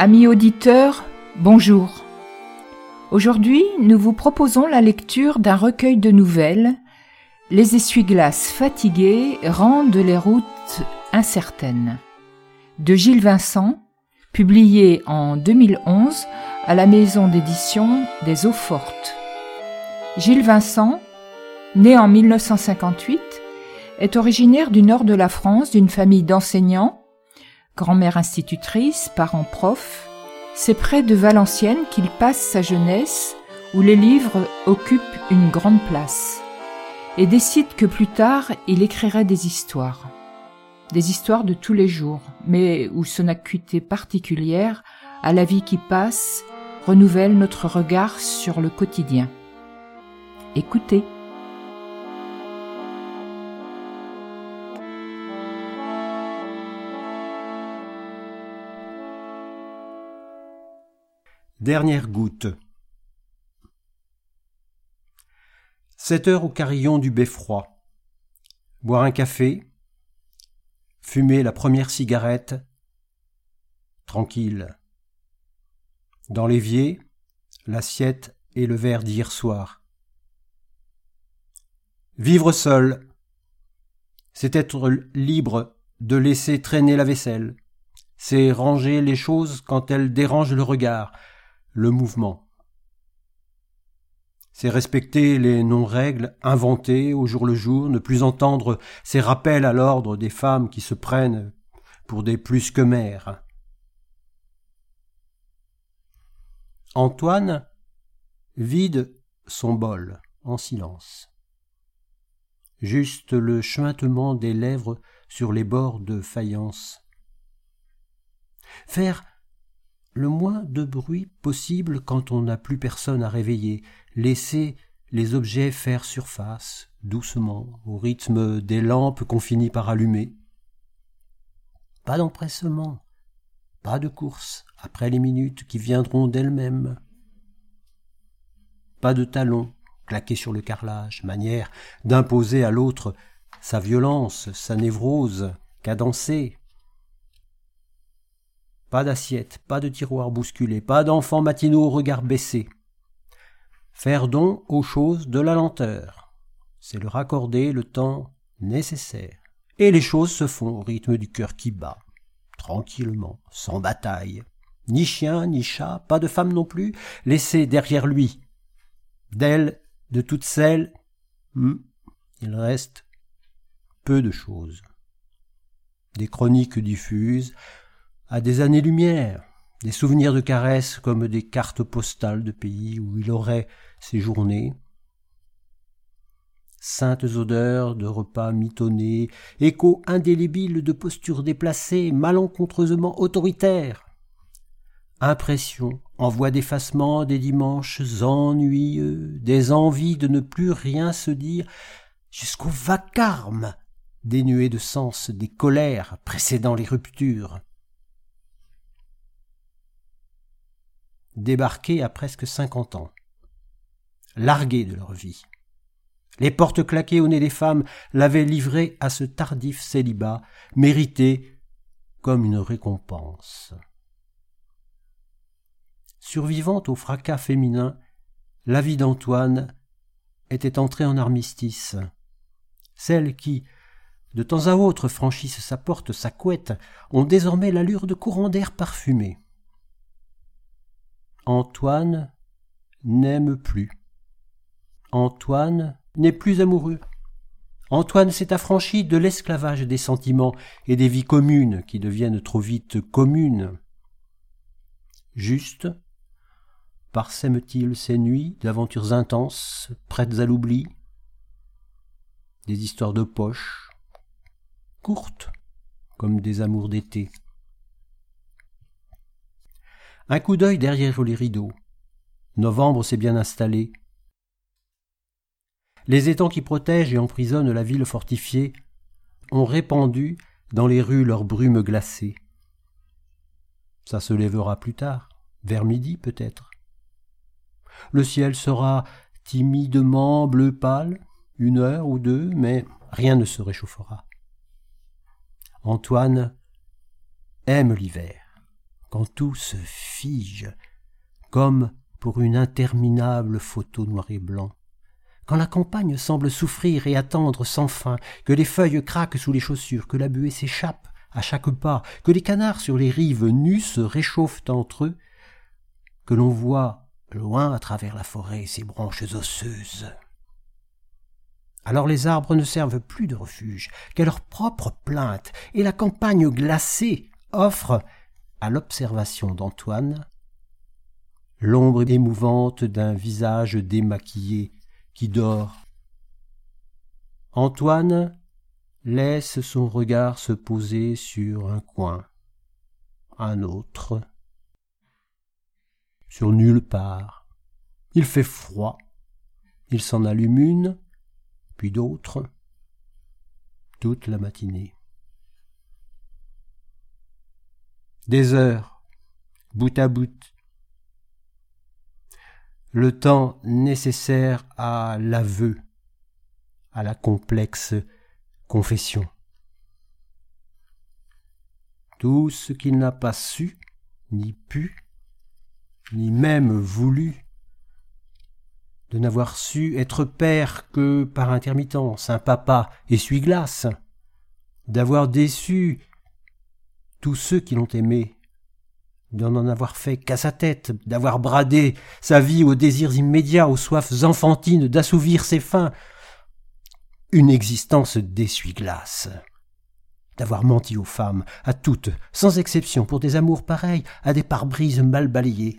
Amis auditeurs, bonjour. Aujourd'hui, nous vous proposons la lecture d'un recueil de nouvelles. Les essuie-glaces fatigués rendent les routes incertaines. De Gilles Vincent, publié en 2011 à la maison d'édition des Eaux Fortes. Gilles Vincent, né en 1958, est originaire du nord de la France d'une famille d'enseignants grand-mère institutrice, parent prof, c'est près de Valenciennes qu'il passe sa jeunesse, où les livres occupent une grande place, et décide que plus tard il écrirait des histoires. Des histoires de tous les jours, mais où son acuité particulière à la vie qui passe renouvelle notre regard sur le quotidien. Écoutez. Dernière goutte. Sept heures au carillon du beffroi. Boire un café. Fumer la première cigarette. Tranquille. Dans l'évier, l'assiette et le verre d'hier soir. Vivre seul. C'est être libre de laisser traîner la vaisselle. C'est ranger les choses quand elles dérangent le regard le mouvement. C'est respecter les non-règles inventées au jour le jour, ne plus entendre ces rappels à l'ordre des femmes qui se prennent pour des plus que mères. Antoine vide son bol en silence. Juste le chuintement des lèvres sur les bords de faïence. Faire le moins de bruit possible quand on n'a plus personne à réveiller, laisser les objets faire surface, doucement, au rythme des lampes qu'on finit par allumer. Pas d'empressement, pas de course après les minutes qui viendront d'elles-mêmes. Pas de talons claqués sur le carrelage, manière d'imposer à l'autre sa violence, sa névrose, cadencée, pas d'assiette, pas de tiroir bousculé, pas d'enfants matinaux au regard baissé. Faire don aux choses de la lenteur, c'est leur accorder le temps nécessaire. Et les choses se font au rythme du cœur qui bat, tranquillement, sans bataille. Ni chien, ni chat, pas de femme non plus, laissée derrière lui. D'elle, de toutes celles, hmm, il reste peu de choses. Des chroniques diffuses, à des années-lumière, des souvenirs de caresses comme des cartes postales de pays où il aurait séjourné, saintes odeurs de repas mitonnés, échos indélébiles de postures déplacées, malencontreusement autoritaires, impressions, en voie d'effacement des dimanches ennuyeux, des envies de ne plus rien se dire, jusqu'au vacarme dénué de sens des colères précédant les ruptures, débarqués à presque cinquante ans, largués de leur vie, Les portes claquées au nez des femmes l'avaient livré à ce tardif célibat, mérité comme une récompense. Survivante au fracas féminin, la vie d'Antoine était entrée en armistice. Celles qui, de temps à autre, franchissent sa porte, sa couette, ont désormais l'allure de courants d'air parfumés. Antoine n'aime plus. Antoine n'est plus amoureux. Antoine s'est affranchi de l'esclavage des sentiments et des vies communes qui deviennent trop vite communes. Juste, parsème-t-il ses nuits d'aventures intenses, prêtes à l'oubli? Des histoires de poche, courtes, comme des amours d'été. Un coup d'œil derrière les rideaux. Novembre s'est bien installé. Les étangs qui protègent et emprisonnent la ville fortifiée ont répandu dans les rues leur brume glacée. Ça se lèvera plus tard, vers midi peut-être. Le ciel sera timidement bleu pâle, une heure ou deux, mais rien ne se réchauffera. Antoine aime l'hiver quand tout se fige, comme pour une interminable photo noir et blanc, quand la campagne semble souffrir et attendre sans fin, que les feuilles craquent sous les chaussures, que la buée s'échappe à chaque pas, que les canards sur les rives nues se réchauffent entre eux, que l'on voit loin à travers la forêt ses branches osseuses. Alors les arbres ne servent plus de refuge qu'à leur propre plainte, et la campagne glacée offre à l'observation d'Antoine l'ombre émouvante d'un visage démaquillé qui dort. Antoine laisse son regard se poser sur un coin, un autre, sur nulle part. Il fait froid, il s'en allume une, puis d'autres, toute la matinée. Des heures, bout à bout. Le temps nécessaire à l'aveu, à la complexe confession. Tout ce qu'il n'a pas su, ni pu, ni même voulu, de n'avoir su être père que par intermittence, un papa essuie-glace, d'avoir déçu tous ceux qui l'ont aimé, d'en en avoir fait qu'à sa tête, d'avoir bradé sa vie aux désirs immédiats, aux soifs enfantines, d'assouvir ses fins, une existence d'essuie-glace, d'avoir menti aux femmes, à toutes, sans exception, pour des amours pareils, à des pare-brises mal balayées.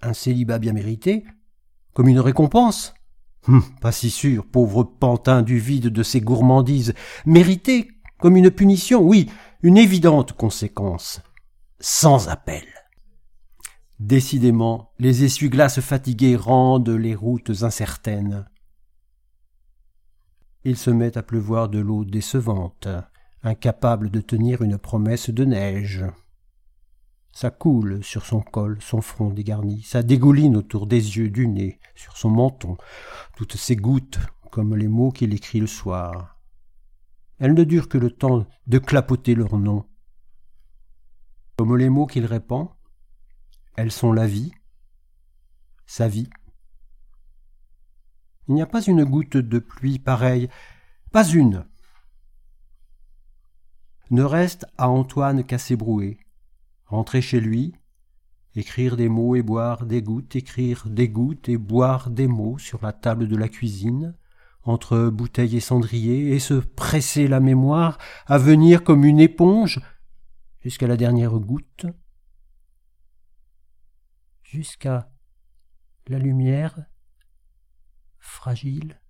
Un célibat bien mérité, comme une récompense. Hum, Pas si sûr, pauvre pantin du vide de ses gourmandises, mérité comme une punition, oui, une évidente conséquence, sans appel. Décidément, les essuie-glaces fatigués rendent les routes incertaines. Il se met à pleuvoir de l'eau décevante, incapable de tenir une promesse de neige. Ça coule sur son col, son front dégarni, ça dégouline autour des yeux, du nez, sur son menton, toutes ces gouttes comme les mots qu'il écrit le soir. Elles ne durent que le temps de clapoter leur nom. Comme les mots qu'il répand, elles sont la vie, sa vie. Il n'y a pas une goutte de pluie pareille, pas une. Ne reste à Antoine qu'à s'ébrouer, rentrer chez lui, écrire des mots et boire des gouttes, écrire des gouttes et boire des mots sur la table de la cuisine, entre bouteille et cendrier, et se presser la mémoire à venir comme une éponge jusqu'à la dernière goutte, jusqu'à la lumière fragile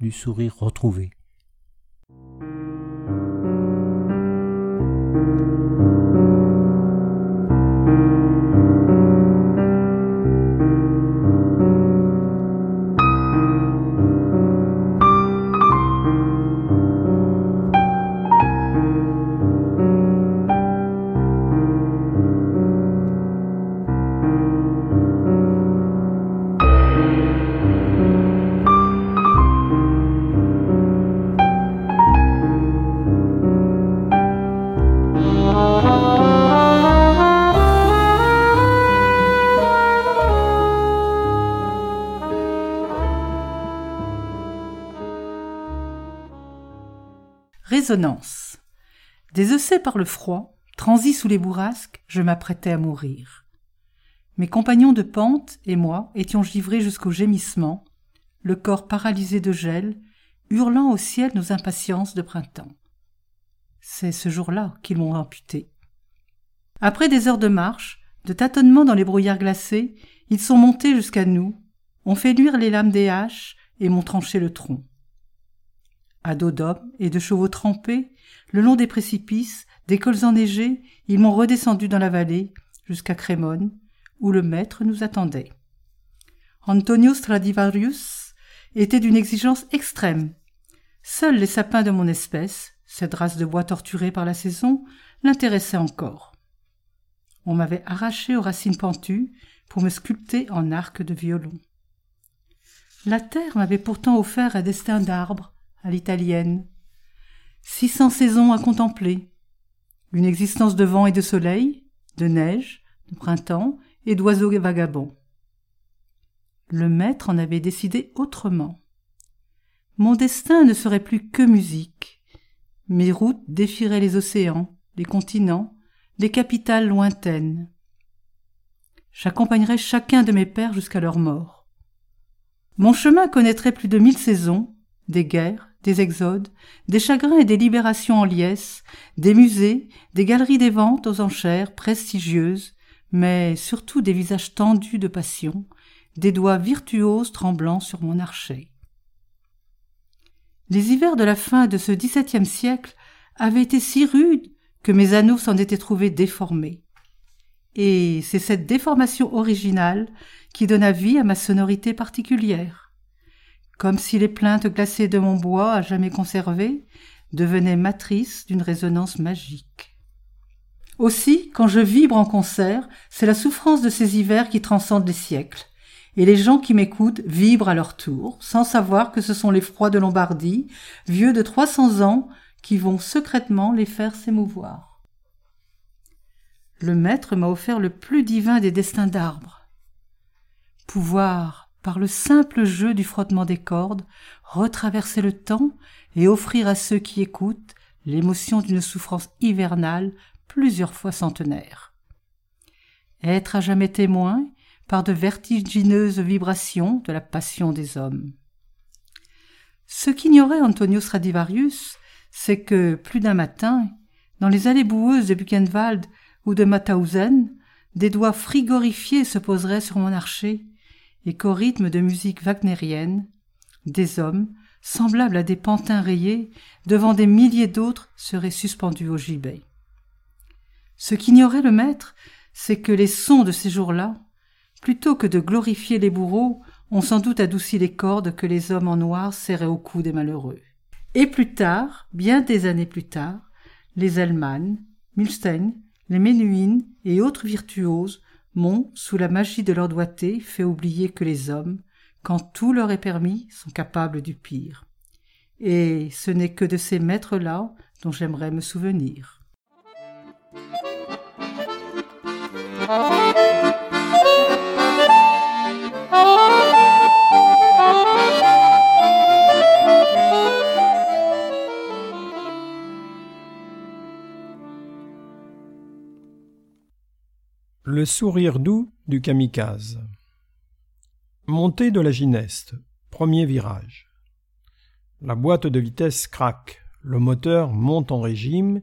du sourire retrouvé. Résonance. Désossé par le froid, transi sous les bourrasques, je m'apprêtais à mourir. Mes compagnons de pente et moi étions givrés jusqu'au gémissement, le corps paralysé de gel, hurlant au ciel nos impatiences de printemps. C'est ce jour-là qu'ils m'ont amputé. Après des heures de marche, de tâtonnements dans les brouillards glacés, ils sont montés jusqu'à nous, ont fait luire les lames des haches et m'ont tranché le tronc. À dos d'hommes et de chevaux trempés, le long des précipices, des cols enneigés, ils m'ont redescendu dans la vallée, jusqu'à Crémone, où le maître nous attendait. Antonio Stradivarius était d'une exigence extrême. Seuls les sapins de mon espèce, cette race de bois torturée par la saison, l'intéressaient encore. On m'avait arraché aux racines pentues pour me sculpter en arc de violon. La terre m'avait pourtant offert un destin d'arbre, à l'italienne. Six cents saisons à contempler. Une existence de vent et de soleil, de neige, de printemps et d'oiseaux vagabonds. Le maître en avait décidé autrement. Mon destin ne serait plus que musique. Mes routes défieraient les océans, les continents, les capitales lointaines. J'accompagnerais chacun de mes pères jusqu'à leur mort. Mon chemin connaîtrait plus de mille saisons, des guerres, des exodes, des chagrins et des libérations en liesse, des musées, des galeries des ventes aux enchères prestigieuses, mais surtout des visages tendus de passion, des doigts virtuoses tremblant sur mon archet. Les hivers de la fin de ce XVIIe siècle avaient été si rudes que mes anneaux s'en étaient trouvés déformés. Et c'est cette déformation originale qui donna vie à ma sonorité particulière. Comme si les plaintes glacées de mon bois à jamais conservé devenaient matrices d'une résonance magique. Aussi, quand je vibre en concert, c'est la souffrance de ces hivers qui transcendent les siècles, et les gens qui m'écoutent vibrent à leur tour, sans savoir que ce sont les froids de Lombardie, vieux de trois cents ans, qui vont secrètement les faire s'émouvoir. Le maître m'a offert le plus divin des destins d'arbres. Pouvoir, par le simple jeu du frottement des cordes, retraverser le temps et offrir à ceux qui écoutent l'émotion d'une souffrance hivernale plusieurs fois centenaire. Être à jamais témoin par de vertigineuses vibrations de la passion des hommes. Ce qu'ignorait Antonio Stradivarius, c'est que, plus d'un matin, dans les allées boueuses de Buchenwald ou de Mauthausen, des doigts frigorifiés se poseraient sur mon archer, et qu'au rythme de musique wagnérienne, des hommes, semblables à des pantins rayés, devant des milliers d'autres, seraient suspendus au gibet. Ce qu'ignorait le maître, c'est que les sons de ces jours-là, plutôt que de glorifier les bourreaux, ont sans doute adouci les cordes que les hommes en noir serraient au cou des malheureux. Et plus tard, bien des années plus tard, les Elman, Milstein, les Menuhin et autres virtuoses m'ont, sous la magie de leur doigté, fait oublier que les hommes, quand tout leur est permis, sont capables du pire. Et ce n'est que de ces maîtres-là dont j'aimerais me souvenir. Le sourire doux du kamikaze. Montée de la gineste. Premier virage. La boîte de vitesse craque, le moteur monte en régime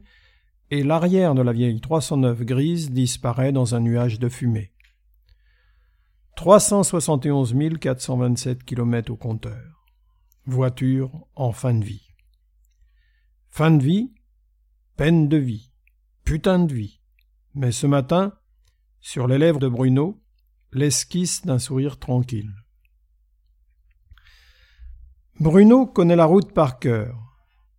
et l'arrière de la vieille 309 grise disparaît dans un nuage de fumée. 371 427 km au compteur. Voiture en fin de vie. Fin de vie, peine de vie, putain de vie. Mais ce matin, sur les lèvres de Bruno, l'esquisse d'un sourire tranquille. Bruno connaît la route par cœur.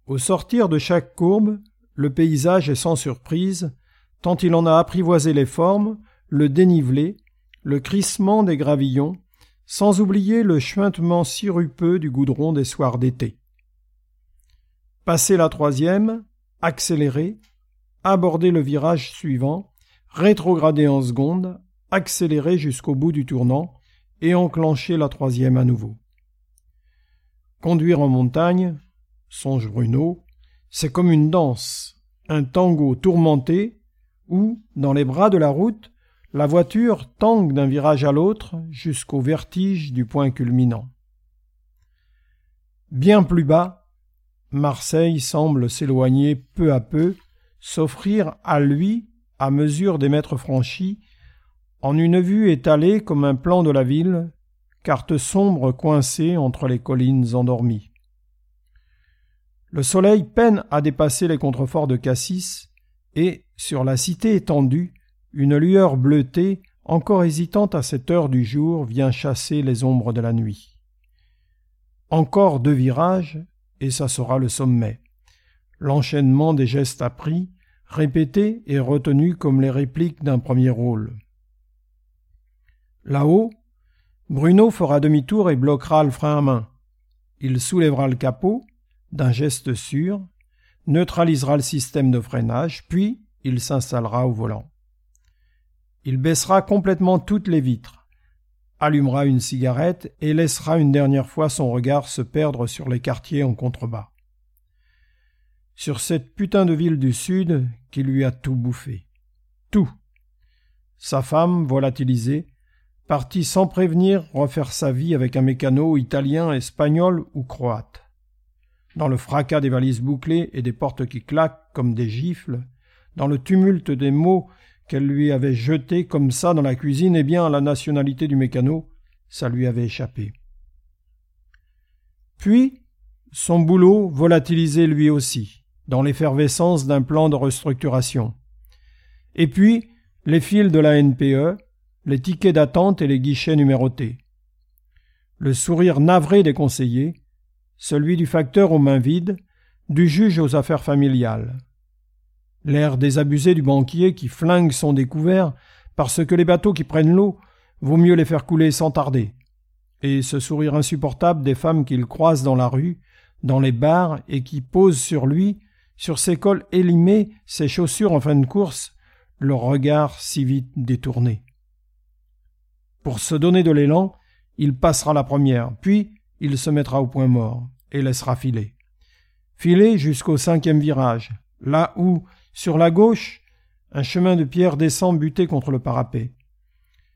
Au sortir de chaque courbe, le paysage est sans surprise, tant il en a apprivoisé les formes, le dénivelé, le crissement des gravillons, sans oublier le chuintement sirupeux du goudron des soirs d'été. Passer la troisième, accélérer, aborder le virage suivant, rétrograder en seconde, accélérer jusqu'au bout du tournant et enclencher la troisième à nouveau. Conduire en montagne, songe Bruno, C'est comme une danse, un tango tourmenté où, dans les bras de la route, la voiture tangue d'un virage à l'autre jusqu'au vertige du point culminant. Bien plus bas, Marseille semble s'éloigner peu à peu, s'offrir à lui à mesure des mètres franchis, en une vue étalée comme un plan de la ville, carte sombre coincée entre les collines endormies. Le soleil peine à dépasser les contreforts de Cassis, et, sur la cité étendue, une lueur bleutée, encore hésitante à cette heure du jour, vient chasser les ombres de la nuit. Encore deux virages, et ça sera le sommet. L'enchaînement des gestes appris, répétés et retenus comme les répliques d'un premier rôle. Là-haut, Bruno fera demi-tour et bloquera le frein à main. Il soulèvera le capot, d'un geste sûr, neutralisera le système de freinage, puis il s'installera au volant. Il baissera complètement toutes les vitres, allumera une cigarette et laissera une dernière fois son regard se perdre sur les quartiers en contrebas. Sur cette putain de ville du Sud qui lui a tout bouffé. Tout. Sa femme, volatilisée, partie sans prévenir refaire sa vie avec un mécano italien, espagnol ou croate. Dans le fracas des valises bouclées et des portes qui claquent comme des gifles, dans le tumulte des mots qu'elle lui avait jetés comme ça dans la cuisine, eh bien, la nationalité du mécano, ça lui avait échappé. Puis, son boulot volatilisé lui aussi, dans l'effervescence d'un plan de restructuration. Et puis, les fils de la NPE, les tickets d'attente et les guichets numérotés. Le sourire navré des conseillers, celui du facteur aux mains vides, du juge aux affaires familiales. L'air désabusé du banquier qui flingue son découvert parce que les bateaux qui prennent l'eau, vaut mieux les faire couler sans tarder. Et ce sourire insupportable des femmes qu'il croise dans la rue, dans les bars, et qui posent sur lui, sur ses cols élimés, ses chaussures en fin de course, leur regard si vite détourné. Pour se donner de l'élan, il passera la première, puis il se mettra au point mort et laissera filer. Filer jusqu'au cinquième virage, là où, sur la gauche, un chemin de pierre descend buté contre le parapet.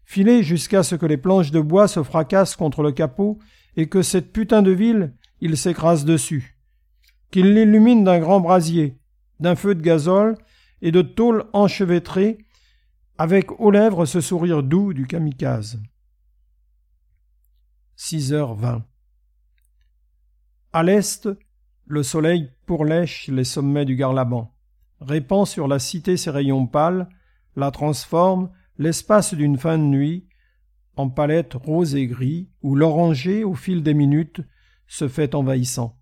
Filer jusqu'à ce que les planches de bois se fracassent contre le capot et que cette putain de ville, il s'écrase dessus. Qu'il l'illumine d'un grand brasier, d'un feu de gazole et de tôle enchevêtrée, avec aux lèvres ce sourire doux du kamikaze. 6 heures vingt. À l'est, le soleil pourlèche les sommets du Garlaban, répand sur la cité ses rayons pâles, la transforme, l'espace d'une fin de nuit, en palette rose et gris, où l'oranger, au fil des minutes, se fait envahissant.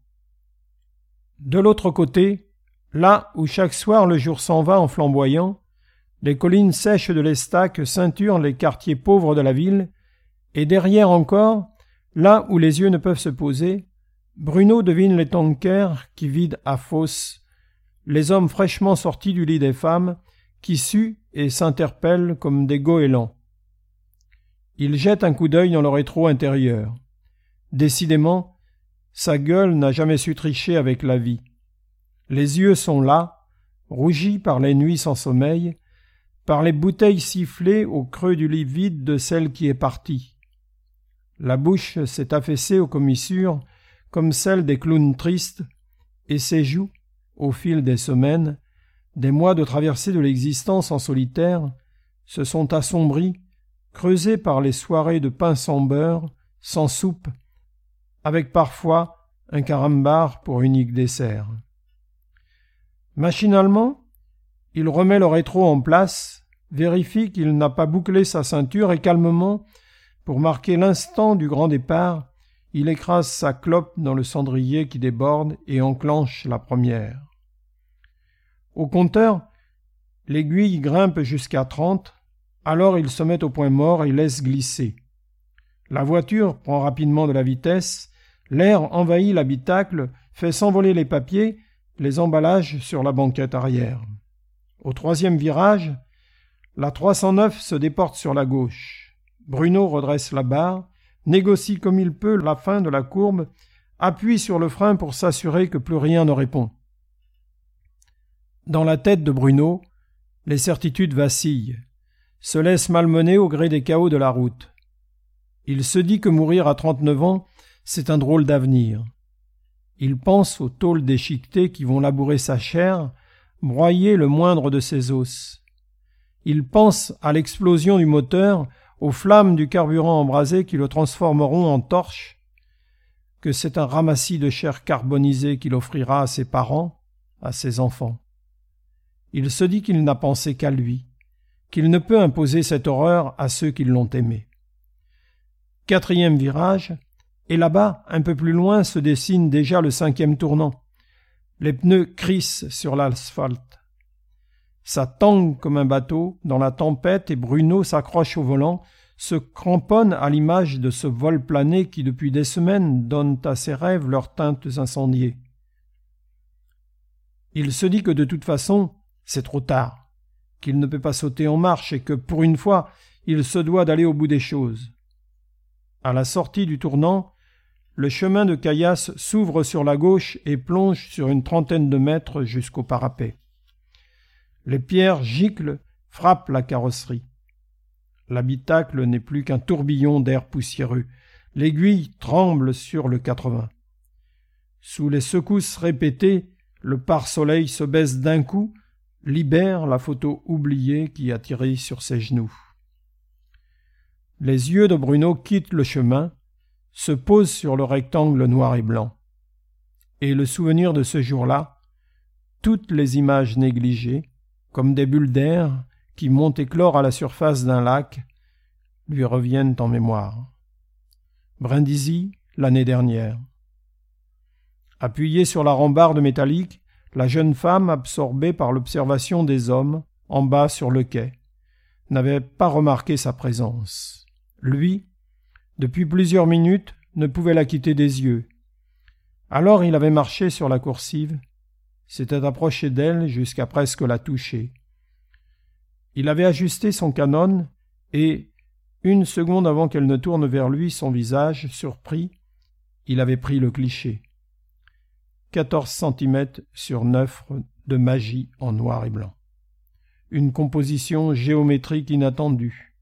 De l'autre côté, là où chaque soir le jour s'en va en flamboyant, les collines sèches de l'Estac ceinturent les quartiers pauvres de la ville, et derrière encore, là où les yeux ne peuvent se poser, Bruno devine les tankers qui vident à fosse, les hommes fraîchement sortis du lit des femmes, qui suent et s'interpellent comme des goélands. Il jette un coup d'œil dans le rétro intérieur. Décidément, sa gueule n'a jamais su tricher avec la vie. Les yeux sont là, rougis par les nuits sans sommeil, par les bouteilles sifflées au creux du lit vide de celle qui est partie. La bouche s'est affaissée aux commissures comme celle des clowns tristes, et ses joues, au fil des semaines, des mois de traversée de l'existence en solitaire, se sont assombries, creusées par les soirées de pain sans beurre, sans soupe, avec parfois un carambar pour unique dessert. Machinalement, il remet le rétro en place, vérifie qu'il n'a pas bouclé sa ceinture et calmement, pour marquer l'instant du grand départ, il écrase sa clope dans le cendrier qui déborde et enclenche la première. Au compteur, l'aiguille grimpe jusqu'à trente, alors il se met au point mort et laisse glisser. La voiture prend rapidement de la vitesse, l'air envahit l'habitacle, fait s'envoler les papiers, les emballages sur la banquette arrière. Au troisième virage, la 309 se déporte sur la gauche. Bruno redresse la barre, négocie comme il peut la fin de la courbe, appuie sur le frein pour s'assurer que plus rien ne répond. Dans la tête de Bruno, les certitudes vacillent, se laissent malmener au gré des chaos de la route. Il se dit que mourir à trente-neuf ans, c'est un drôle d'avenir. Il pense aux tôles déchiquetées qui vont labourer sa chair, broyer le moindre de ses os. Il pense à l'explosion du moteur, aux flammes du carburant embrasé qui le transformeront en torche, que c'est un ramassis de chair carbonisée qu'il offrira à ses parents, à ses enfants. Il se dit qu'il n'a pensé qu'à lui, qu'il ne peut imposer cette horreur à ceux qui l'ont aimé. Quatrième virage, et là-bas, un peu plus loin, se dessine déjà le cinquième tournant. Les pneus crissent sur l'asphalte. Ça tangue comme un bateau dans la tempête et Bruno s'accroche au volant, se cramponne à l'image de ce vol plané qui depuis des semaines donne à ses rêves leurs teintes incendiées. Il se dit que de toute façon, c'est trop tard, qu'il ne peut pas sauter en marche et que pour une fois, il se doit d'aller au bout des choses. À la sortie du tournant, le chemin de Caillasse s'ouvre sur la gauche et plonge sur une trentaine de mètres jusqu'au parapet. Les pierres giclent, frappent la carrosserie. L'habitacle n'est plus qu'un tourbillon d'air poussiéreux. L'aiguille tremble sur le 80. Sous les secousses répétées, le pare-soleil se baisse d'un coup, libère la photo oubliée qui atterrit sur ses genoux. Les yeux de Bruno quittent le chemin, se pose sur le rectangle noir et blanc. Et le souvenir de ce jour-là, toutes les images négligées, comme des bulles d'air qui montent éclore à la surface d'un lac, lui reviennent en mémoire. Brindisi, l'année dernière. Appuyée sur la rambarde métallique, la jeune femme, absorbée par l'observation des hommes, en bas sur le quai, n'avait pas remarqué sa présence. Lui, depuis plusieurs minutes, ne pouvait la quitter des yeux. Alors il avait marché sur la coursive, s'était approché d'elle jusqu'à presque la toucher. Il avait ajusté son canon et, une seconde avant qu'elle ne tourne vers lui son visage surpris, il avait pris le cliché. Quatorze centimètres sur neuf de magie en noir et blanc. Une composition géométrique inattendue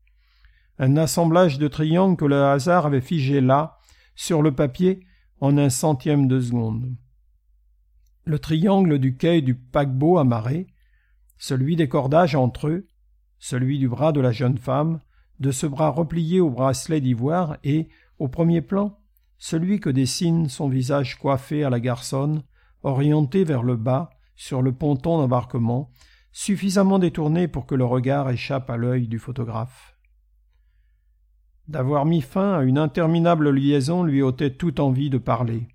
un assemblage de triangles que le hasard avait figé là, sur le papier, en un centième de seconde. Le triangle du quai du paquebot amarré, celui des cordages entre eux, celui du bras de la jeune femme, de ce bras replié au bracelet d'ivoire et, au premier plan, celui que dessine son visage coiffé à la garçonne, orienté vers le bas, sur le ponton d'embarquement, suffisamment détourné pour que le regard échappe à l'œil du photographe. D'avoir mis fin à une interminable liaison lui ôtait toute envie de parler.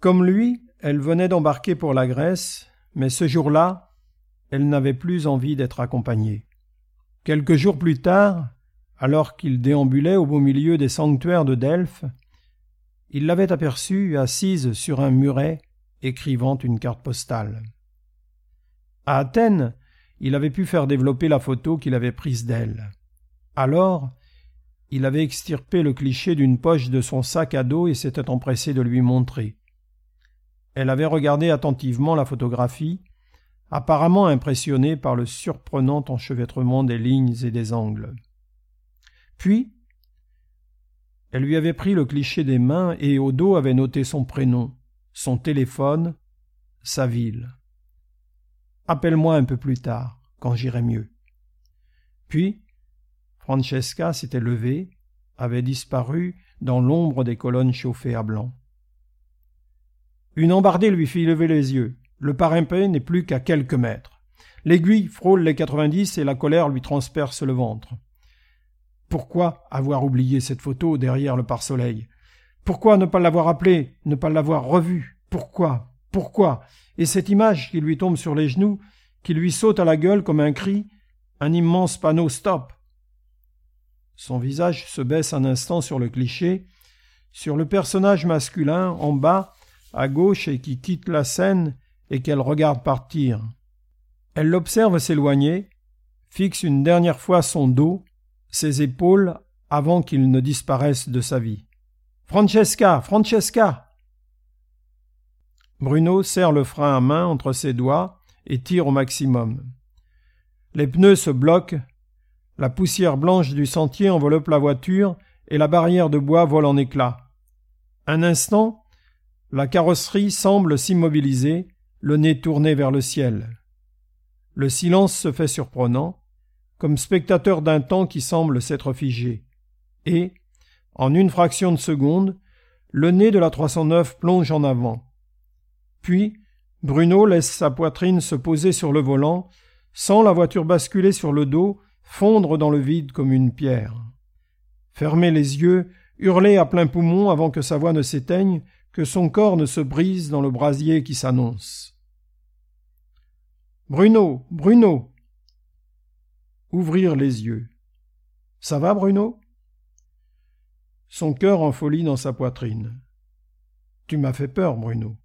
Comme lui, elle venait d'embarquer pour la Grèce, mais ce jour-là, elle n'avait plus envie d'être accompagnée. Quelques jours plus tard, alors qu'il déambulait au beau milieu des sanctuaires de Delphes, il l'avait aperçue assise sur un muret, écrivant une carte postale. À Athènes, il avait pu faire développer la photo qu'il avait prise d'elle. Alors, il avait extirpé le cliché d'une poche de son sac à dos et s'était empressé de lui montrer. Elle avait regardé attentivement la photographie, apparemment impressionnée par le surprenant enchevêtrement des lignes et des angles. Puis, elle lui avait pris le cliché des mains et au dos avait noté son prénom, son téléphone, sa ville. Appelle-moi un peu plus tard, quand j'irai mieux. Puis, Francesca s'était levée, avait disparu dans l'ombre des colonnes chauffées à blanc. Une embardée lui fit lever les yeux. Le parapet n'est plus qu'à quelques mètres. L'aiguille frôle les quatre-vingt-dix et la colère lui transperce le ventre. Pourquoi avoir oublié cette photo derrière le pare-soleil? Pourquoi ne pas l'avoir appelée, ne pas l'avoir revue? Pourquoi? Pourquoi? Et cette image qui lui tombe sur les genoux, qui lui saute à la gueule comme un cri, un immense panneau stop son visage se baisse un instant sur le cliché, sur le personnage masculin en bas, à gauche et qui quitte la scène et qu'elle regarde partir. Elle l'observe s'éloigner, fixe une dernière fois son dos, ses épaules, avant qu'il ne disparaisse de sa vie. Francesca. Francesca. Bruno serre le frein à main entre ses doigts, et tire au maximum. Les pneus se bloquent, la poussière blanche du sentier enveloppe la voiture et la barrière de bois vole en éclats. Un instant, la carrosserie semble s'immobiliser, le nez tourné vers le ciel. Le silence se fait surprenant, comme spectateur d'un temps qui semble s'être figé. Et, en une fraction de seconde, le nez de la 309 plonge en avant. Puis, Bruno laisse sa poitrine se poser sur le volant, sans la voiture basculer sur le dos, fondre dans le vide comme une pierre. Fermer les yeux, hurler à plein poumon avant que sa voix ne s'éteigne, que son corps ne se brise dans le brasier qui s'annonce. Bruno, Bruno. Ouvrir les yeux. Ça va, Bruno? Son cœur en folie dans sa poitrine. Tu m'as fait peur, Bruno.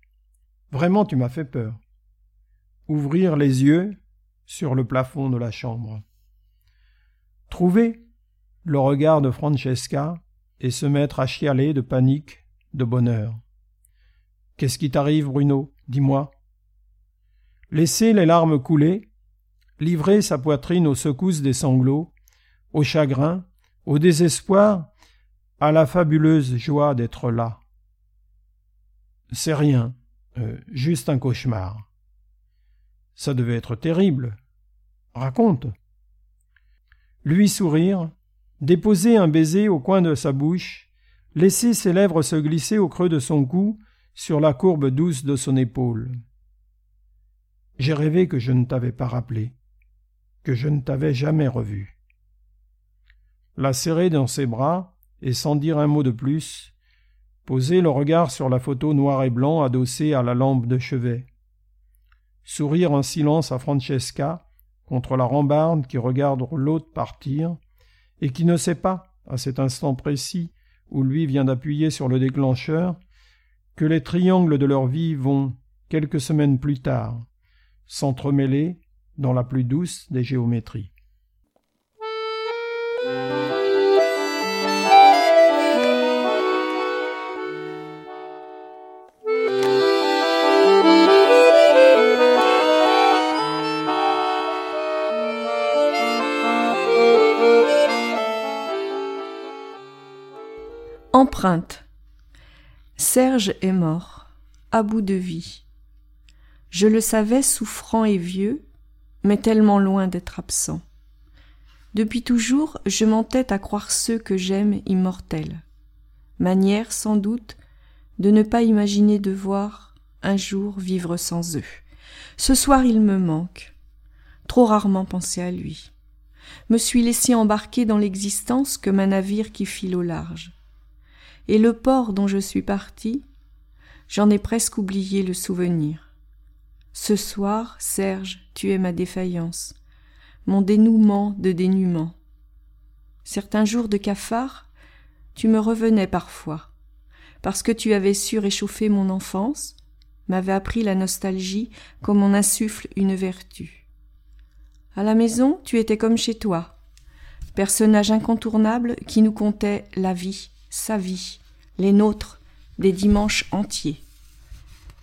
Vraiment, tu m'as fait peur. Ouvrir les yeux sur le plafond de la chambre. Trouver le regard de Francesca et se mettre à chialer de panique, de bonheur. Qu'est-ce qui t'arrive, Bruno? Dis-moi. Laisser les larmes couler, livrer sa poitrine aux secousses des sanglots, au chagrin, au désespoir, à la fabuleuse joie d'être là. C'est rien, euh, juste un cauchemar. Ça devait être terrible. Raconte. Lui sourire, déposer un baiser au coin de sa bouche, laisser ses lèvres se glisser au creux de son cou sur la courbe douce de son épaule. J'ai rêvé que je ne t'avais pas rappelé, que je ne t'avais jamais revu. La serrer dans ses bras, et sans dire un mot de plus, poser le regard sur la photo noir et blanc adossée à la lampe de chevet. Sourire en silence à Francesca, contre la rambarde qui regarde l'autre partir, et qui ne sait pas, à cet instant précis où lui vient d'appuyer sur le déclencheur, que les triangles de leur vie vont, quelques semaines plus tard, s'entremêler dans la plus douce des géométries. Serge est mort, à bout de vie. Je le savais souffrant et vieux, mais tellement loin d'être absent. Depuis toujours, je m'entête à croire ceux que j'aime immortels. Manière, sans doute, de ne pas imaginer devoir un jour vivre sans eux. Ce soir, il me manque. Trop rarement pensé à lui. Me suis laissé embarquer dans l'existence comme un navire qui file au large et le port dont je suis parti, j'en ai presque oublié le souvenir. Ce soir, Serge, tu es ma défaillance, mon dénouement de dénuement. Certains jours de cafard, tu me revenais parfois, parce que tu avais su réchauffer mon enfance, m'avais appris la nostalgie comme on insuffle une vertu. À la maison, tu étais comme chez toi, personnage incontournable qui nous contait la vie, sa vie, les nôtres, des dimanches entiers.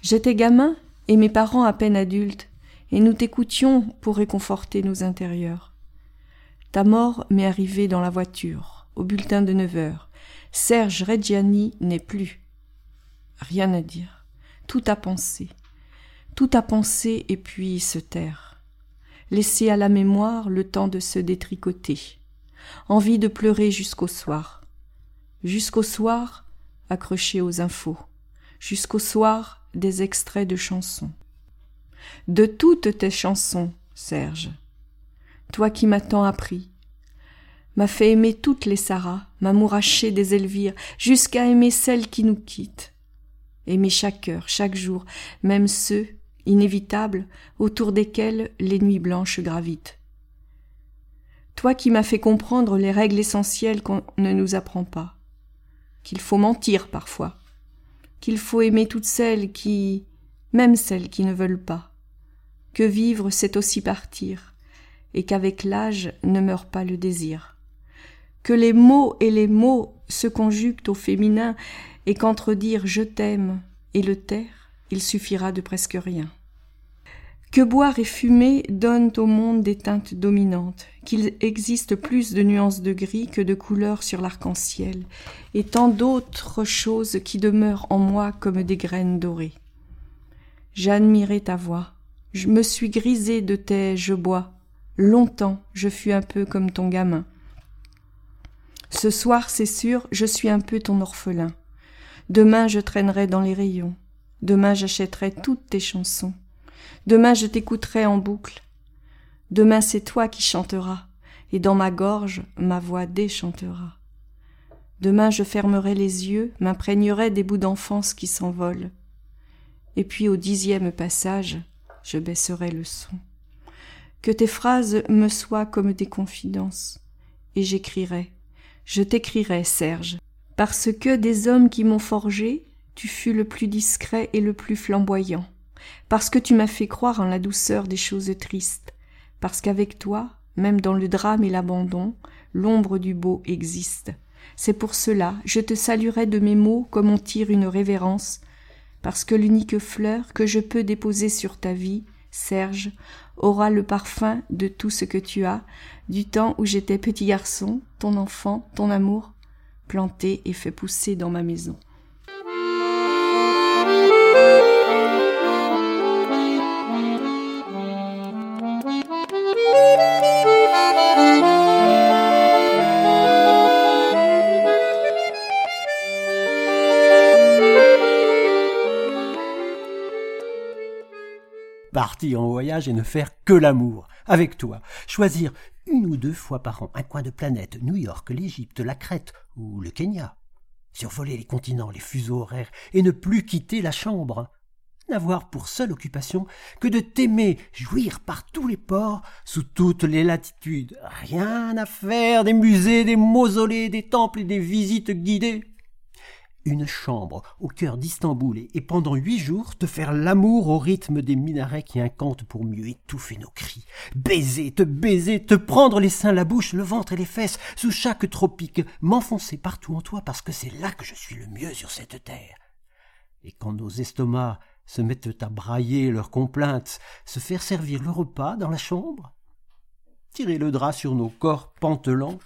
J'étais gamin et mes parents à peine adultes, et nous t'écoutions pour réconforter nos intérieurs. Ta mort m'est arrivée dans la voiture, au bulletin de neuf heures. Serge Reggiani n'est plus. Rien à dire. Tout à penser. Tout à penser et puis se taire. Laisser à la mémoire le temps de se détricoter. Envie de pleurer jusqu'au soir. Jusqu'au soir, accroché aux infos. Jusqu'au soir, des extraits de chansons. De toutes tes chansons, Serge. Toi qui m'as tant appris, m'a fait aimer toutes les Sarah, m'a mouraché des Elvire, jusqu'à aimer celles qui nous quittent. Aimer chaque heure, chaque jour, même ceux, inévitables, autour desquels les nuits blanches gravitent. Toi qui m'as fait comprendre les règles essentielles qu'on ne nous apprend pas qu'il faut mentir parfois, qu'il faut aimer toutes celles qui, même celles qui ne veulent pas, que vivre c'est aussi partir, et qu'avec l'âge ne meurt pas le désir, que les mots et les mots se conjuguent au féminin, et qu'entre dire je t'aime et le taire, il suffira de presque rien. Que boire et fumer donnent au monde des teintes dominantes, qu'il existe plus de nuances de gris que de couleurs sur l'arc-en-ciel, et tant d'autres choses qui demeurent en moi comme des graines dorées. J'admirais ta voix, je me suis grisé de tes je bois, longtemps je fus un peu comme ton gamin. Ce soir, c'est sûr, je suis un peu ton orphelin. Demain, je traînerai dans les rayons. Demain, j'achèterai toutes tes chansons. Demain, je t'écouterai en boucle. Demain, c'est toi qui chanteras, et dans ma gorge, ma voix déchantera. Demain, je fermerai les yeux, m'imprégnerai des bouts d'enfance qui s'envolent. Et puis, au dixième passage, je baisserai le son. Que tes phrases me soient comme des confidences, et j'écrirai, je t'écrirai, Serge, parce que des hommes qui m'ont forgé, tu fus le plus discret et le plus flamboyant parce que tu m'as fait croire en la douceur des choses tristes, parce qu'avec toi, même dans le drame et l'abandon, l'ombre du beau existe. C'est pour cela, je te saluerai de mes mots comme on tire une révérence, parce que l'unique fleur que je peux déposer sur ta vie, Serge, aura le parfum de tout ce que tu as, du temps où j'étais petit garçon, ton enfant, ton amour, planté et fait pousser dans ma maison. En voyage et ne faire que l'amour, avec toi, choisir une ou deux fois par an un coin de planète, New York, l'Égypte, la Crète ou le Kenya, survoler les continents, les fuseaux horaires, et ne plus quitter la chambre, n'avoir pour seule occupation que de t'aimer, jouir par tous les ports, sous toutes les latitudes, rien à faire des musées, des mausolées, des temples et des visites guidées une chambre au cœur d'Istanbul et pendant huit jours te faire l'amour au rythme des minarets qui incantent pour mieux étouffer nos cris. Baiser, te baiser, te prendre les seins, la bouche, le ventre et les fesses, sous chaque tropique, m'enfoncer partout en toi parce que c'est là que je suis le mieux sur cette terre. Et quand nos estomacs se mettent à brailler leurs complaintes, se faire servir le repas dans la chambre, tirer le drap sur nos corps pantelants,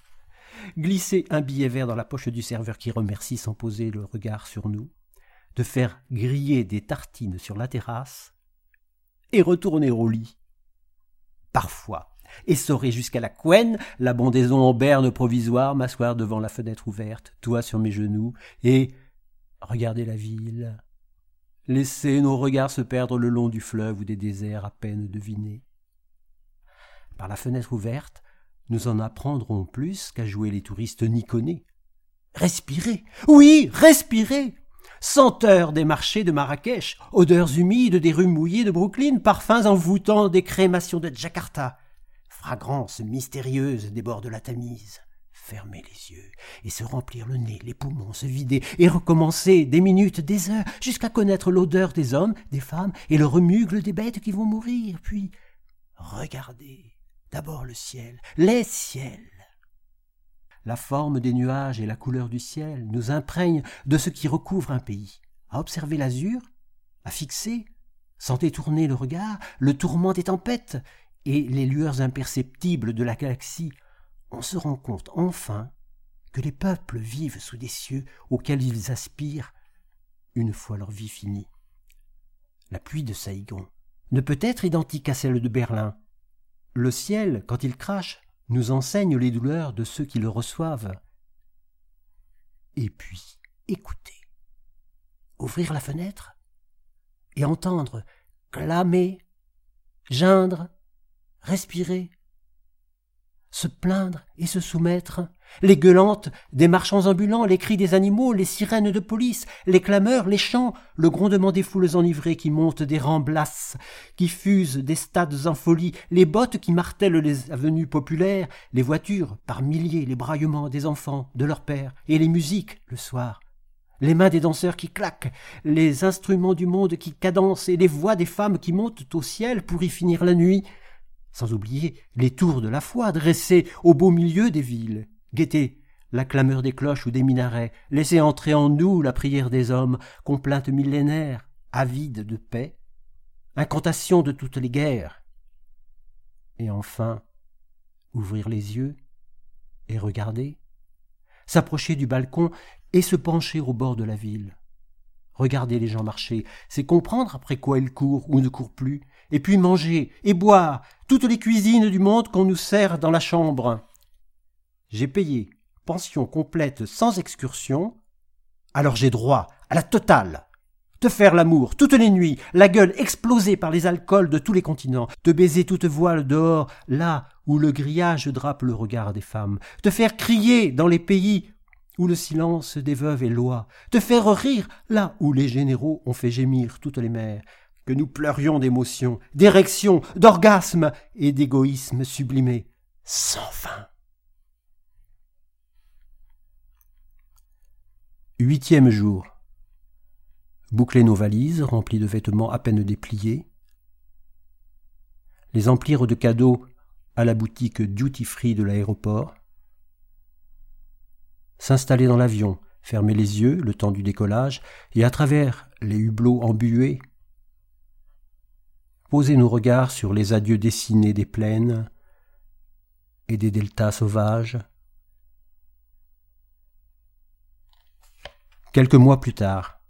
glisser un billet vert dans la poche du serveur qui remercie sans poser le regard sur nous, de faire griller des tartines sur la terrasse, et retourner au lit. Parfois, essorer jusqu'à la couenne, la bondaison en berne provisoire, m'asseoir devant la fenêtre ouverte, toi sur mes genoux, et regarder la ville, laisser nos regards se perdre le long du fleuve ou des déserts à peine devinés. Par la fenêtre ouverte, nous en apprendrons plus qu'à jouer les touristes nikonais. Respirez, oui, respirez Senteurs des marchés de Marrakech, odeurs humides des rues mouillées de Brooklyn, parfums envoûtants des crémations de Jakarta, fragrances mystérieuses des bords de la Tamise. Fermer les yeux et se remplir le nez, les poumons, se vider et recommencer des minutes, des heures, jusqu'à connaître l'odeur des hommes, des femmes et le remugle des bêtes qui vont mourir, puis regarder D'abord le ciel, les ciels. La forme des nuages et la couleur du ciel nous imprègnent de ce qui recouvre un pays. À observer l'azur, à fixer, sans détourner le regard, le tourment des tempêtes et les lueurs imperceptibles de la galaxie, on se rend compte enfin que les peuples vivent sous des cieux auxquels ils aspirent une fois leur vie finie. La pluie de Saïgon ne peut être identique à celle de Berlin, le ciel, quand il crache, nous enseigne les douleurs de ceux qui le reçoivent. Et puis, écouter, ouvrir la fenêtre et entendre clamer, geindre, respirer, se plaindre et se soumettre, les gueulantes des marchands ambulants, les cris des animaux, les sirènes de police, les clameurs, les chants, le grondement des foules enivrées qui montent des rangs blasses, qui fusent des stades en folie, les bottes qui martèlent les avenues populaires, les voitures par milliers, les braillements des enfants, de leurs pères, et les musiques le soir, les mains des danseurs qui claquent, les instruments du monde qui cadencent, et les voix des femmes qui montent au ciel pour y finir la nuit, sans oublier les tours de la foi dressées au beau milieu des villes. Guettez la clameur des cloches ou des minarets, laissez entrer en nous la prière des hommes, complainte millénaire, avide de paix, incantation de toutes les guerres. Et enfin, ouvrir les yeux et regarder, s'approcher du balcon et se pencher au bord de la ville. Regarder les gens marcher, c'est comprendre après quoi ils courent ou ne courent plus, et puis manger et boire toutes les cuisines du monde qu'on nous sert dans la chambre. J'ai payé pension complète sans excursion, alors j'ai droit à la totale. De faire l'amour toutes les nuits, la gueule explosée par les alcools de tous les continents, de baiser toute voile dehors, là où le grillage drape le regard des femmes, de faire crier dans les pays où le silence des veuves est loi, de faire rire là où les généraux ont fait gémir toutes les mères, nous pleurions d'émotion, d'érection, d'orgasme et d'égoïsme sublimé, sans fin. Huitième jour. Boucler nos valises, remplies de vêtements à peine dépliés. Les emplir de cadeaux à la boutique duty free de l'aéroport. S'installer dans l'avion, fermer les yeux le temps du décollage et à travers les hublots embués, poser nos regards sur les adieux dessinés des plaines et des deltas sauvages, Quelques mois plus tard,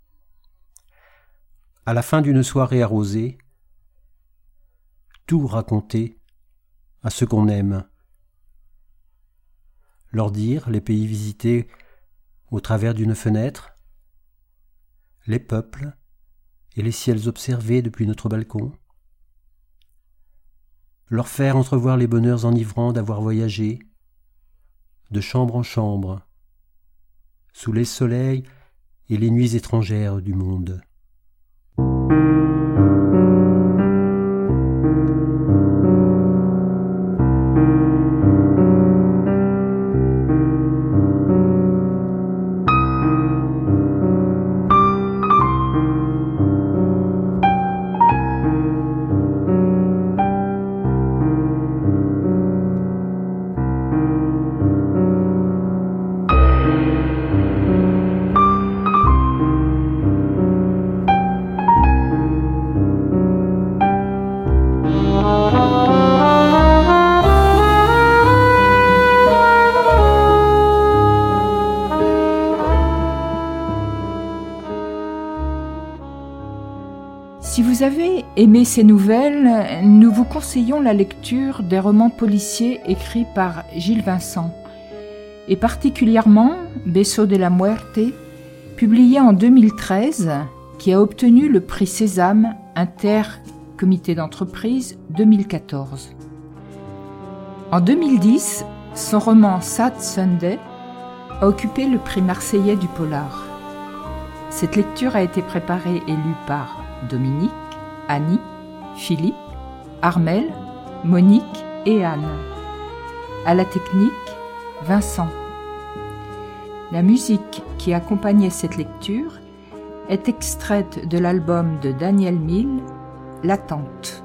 à la fin d'une soirée arrosée, tout raconter à ceux qu'on aime, leur dire les pays visités au travers d'une fenêtre, les peuples et les ciels observés depuis notre balcon, leur faire entrevoir les bonheurs enivrants d'avoir voyagé, de chambre en chambre, sous les soleils et les nuits étrangères du monde. Aimé ces nouvelles, nous vous conseillons la lecture des romans policiers écrits par Gilles Vincent, et particulièrement Beso de la Muerte, publié en 2013, qui a obtenu le prix Sésame Inter Comité d'entreprise 2014. En 2010, son roman Sad Sunday a occupé le prix marseillais du polar. Cette lecture a été préparée et lue par Dominique, Annie, Philippe, Armel, Monique et Anne. À la technique, Vincent. La musique qui accompagnait cette lecture est extraite de l'album de Daniel Mill, L'attente.